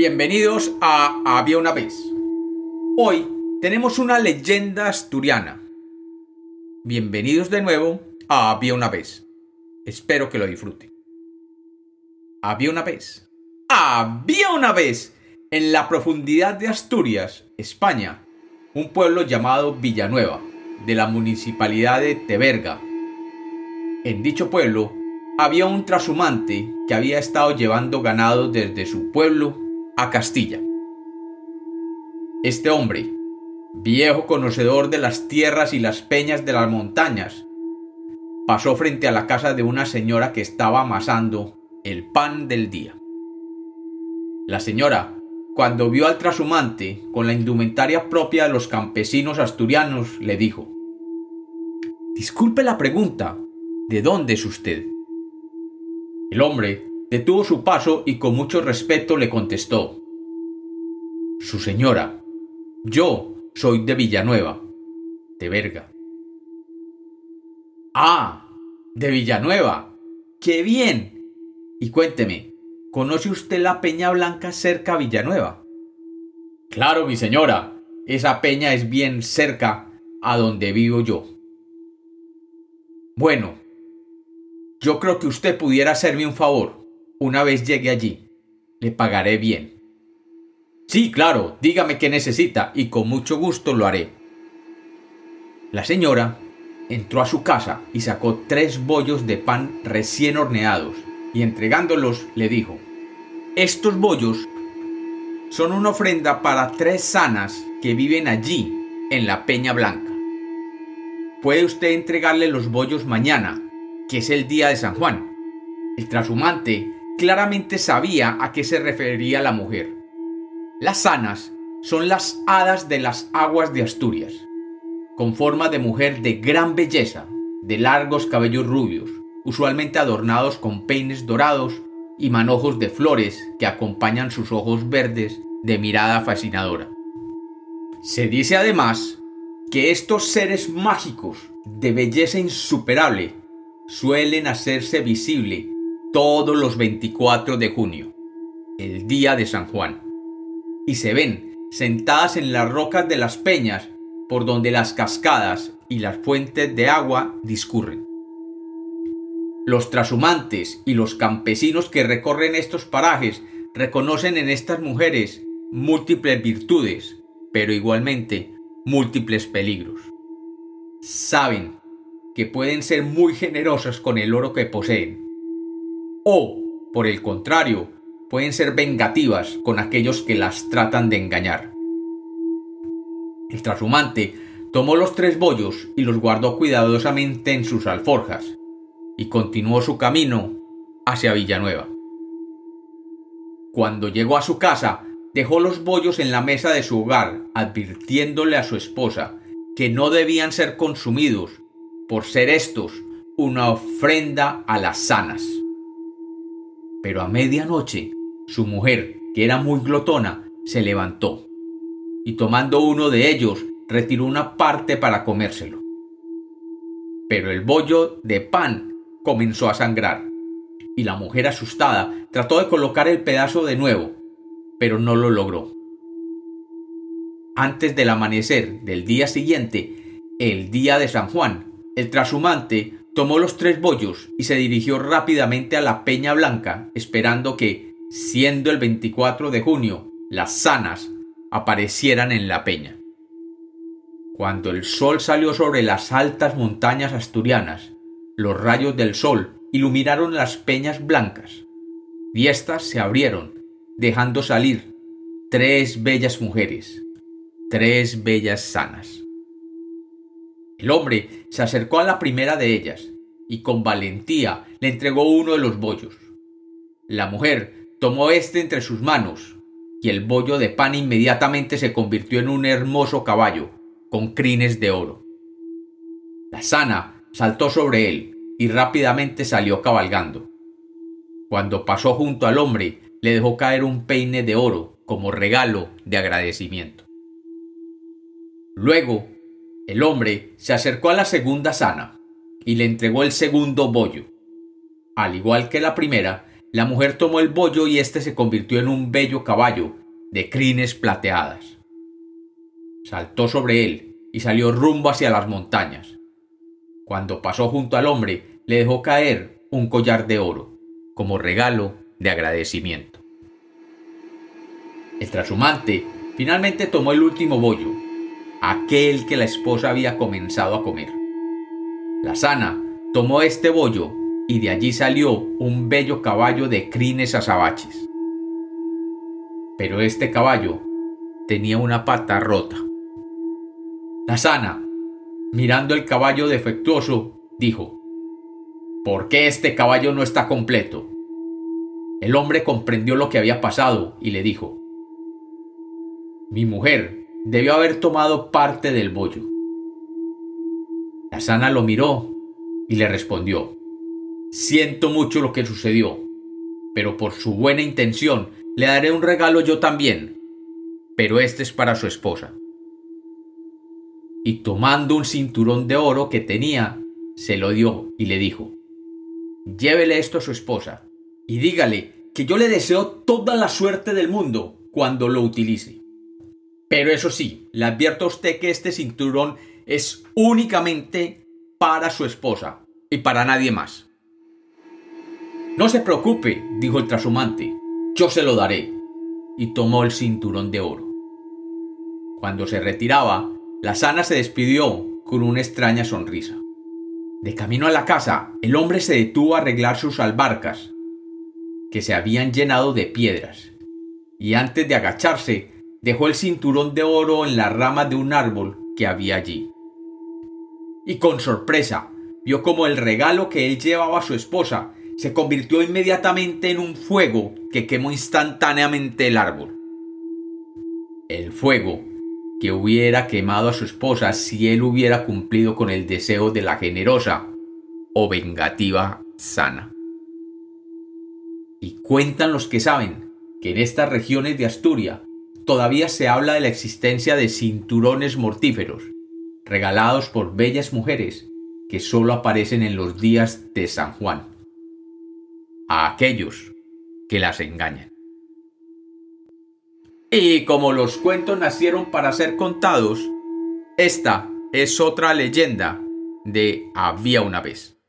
Bienvenidos a Había una vez. Hoy tenemos una leyenda asturiana. Bienvenidos de nuevo a Había una vez. Espero que lo disfruten. Había una vez. Había una vez en la profundidad de Asturias, España, un pueblo llamado Villanueva, de la municipalidad de Teberga. En dicho pueblo había un trashumante que había estado llevando ganado desde su pueblo a Castilla. Este hombre, viejo conocedor de las tierras y las peñas de las montañas, pasó frente a la casa de una señora que estaba amasando el pan del día. La señora, cuando vio al trashumante con la indumentaria propia de los campesinos asturianos, le dijo, Disculpe la pregunta, ¿de dónde es usted? El hombre detuvo su paso y con mucho respeto le contestó. Su señora, yo soy de Villanueva, de Verga. Ah, de Villanueva. ¡Qué bien! Y cuénteme, ¿conoce usted la Peña Blanca cerca a Villanueva? Claro, mi señora. Esa peña es bien cerca a donde vivo yo. Bueno, yo creo que usted pudiera hacerme un favor. Una vez llegue allí, le pagaré bien. Sí, claro, dígame qué necesita y con mucho gusto lo haré. La señora entró a su casa y sacó tres bollos de pan recién horneados y entregándolos le dijo, estos bollos son una ofrenda para tres sanas que viven allí, en la Peña Blanca. Puede usted entregarle los bollos mañana que es el día de San Juan. El trashumante claramente sabía a qué se refería la mujer. Las sanas son las hadas de las aguas de Asturias, con forma de mujer de gran belleza, de largos cabellos rubios, usualmente adornados con peines dorados y manojos de flores que acompañan sus ojos verdes de mirada fascinadora. Se dice además que estos seres mágicos de belleza insuperable suelen hacerse visible todos los 24 de junio, el día de San Juan, y se ven sentadas en las rocas de las peñas por donde las cascadas y las fuentes de agua discurren. Los trashumantes y los campesinos que recorren estos parajes reconocen en estas mujeres múltiples virtudes, pero igualmente múltiples peligros. Saben que pueden ser muy generosas con el oro que poseen. O, por el contrario, pueden ser vengativas con aquellos que las tratan de engañar. El trashumante tomó los tres bollos y los guardó cuidadosamente en sus alforjas, y continuó su camino hacia Villanueva. Cuando llegó a su casa, dejó los bollos en la mesa de su hogar, advirtiéndole a su esposa que no debían ser consumidos por ser estos una ofrenda a las sanas. Pero a medianoche, su mujer, que era muy glotona, se levantó, y tomando uno de ellos, retiró una parte para comérselo. Pero el bollo de pan comenzó a sangrar, y la mujer asustada trató de colocar el pedazo de nuevo, pero no lo logró. Antes del amanecer del día siguiente, el día de San Juan, el trashumante tomó los tres bollos y se dirigió rápidamente a la Peña Blanca, esperando que, siendo el 24 de junio, las sanas aparecieran en la peña. Cuando el sol salió sobre las altas montañas asturianas, los rayos del sol iluminaron las peñas blancas, y éstas se abrieron, dejando salir tres bellas mujeres, tres bellas sanas. El hombre se acercó a la primera de ellas y con valentía le entregó uno de los bollos. La mujer tomó este entre sus manos y el bollo de pan inmediatamente se convirtió en un hermoso caballo con crines de oro. La sana saltó sobre él y rápidamente salió cabalgando. Cuando pasó junto al hombre, le dejó caer un peine de oro como regalo de agradecimiento. Luego el hombre se acercó a la segunda sana y le entregó el segundo bollo. Al igual que la primera, la mujer tomó el bollo y éste se convirtió en un bello caballo de crines plateadas. Saltó sobre él y salió rumbo hacia las montañas. Cuando pasó junto al hombre, le dejó caer un collar de oro, como regalo de agradecimiento. El trashumante finalmente tomó el último bollo, aquel que la esposa había comenzado a comer. La sana tomó este bollo y de allí salió un bello caballo de crines azabaches. Pero este caballo tenía una pata rota. La sana, mirando el caballo defectuoso, dijo, ¿Por qué este caballo no está completo? El hombre comprendió lo que había pasado y le dijo, Mi mujer debió haber tomado parte del bollo. La sana lo miró y le respondió, Siento mucho lo que sucedió, pero por su buena intención le daré un regalo yo también, pero este es para su esposa y tomando un cinturón de oro que tenía, se lo dio y le dijo, Llévele esto a su esposa y dígale que yo le deseo toda la suerte del mundo cuando lo utilice. Pero eso sí, le advierto a usted que este cinturón es únicamente para su esposa y para nadie más. No se preocupe, dijo el trashumante, yo se lo daré. Y tomó el cinturón de oro. Cuando se retiraba, la sana se despidió con una extraña sonrisa. De camino a la casa, el hombre se detuvo a arreglar sus albarcas, que se habían llenado de piedras, y antes de agacharse, dejó el cinturón de oro en la rama de un árbol que había allí. Y con sorpresa, vio como el regalo que él llevaba a su esposa se convirtió inmediatamente en un fuego que quemó instantáneamente el árbol. El fuego que hubiera quemado a su esposa si él hubiera cumplido con el deseo de la generosa o vengativa sana. Y cuentan los que saben que en estas regiones de Asturias todavía se habla de la existencia de cinturones mortíferos, regalados por bellas mujeres que solo aparecen en los días de San Juan, a aquellos que las engañan. Y como los cuentos nacieron para ser contados, esta es otra leyenda de Había una vez.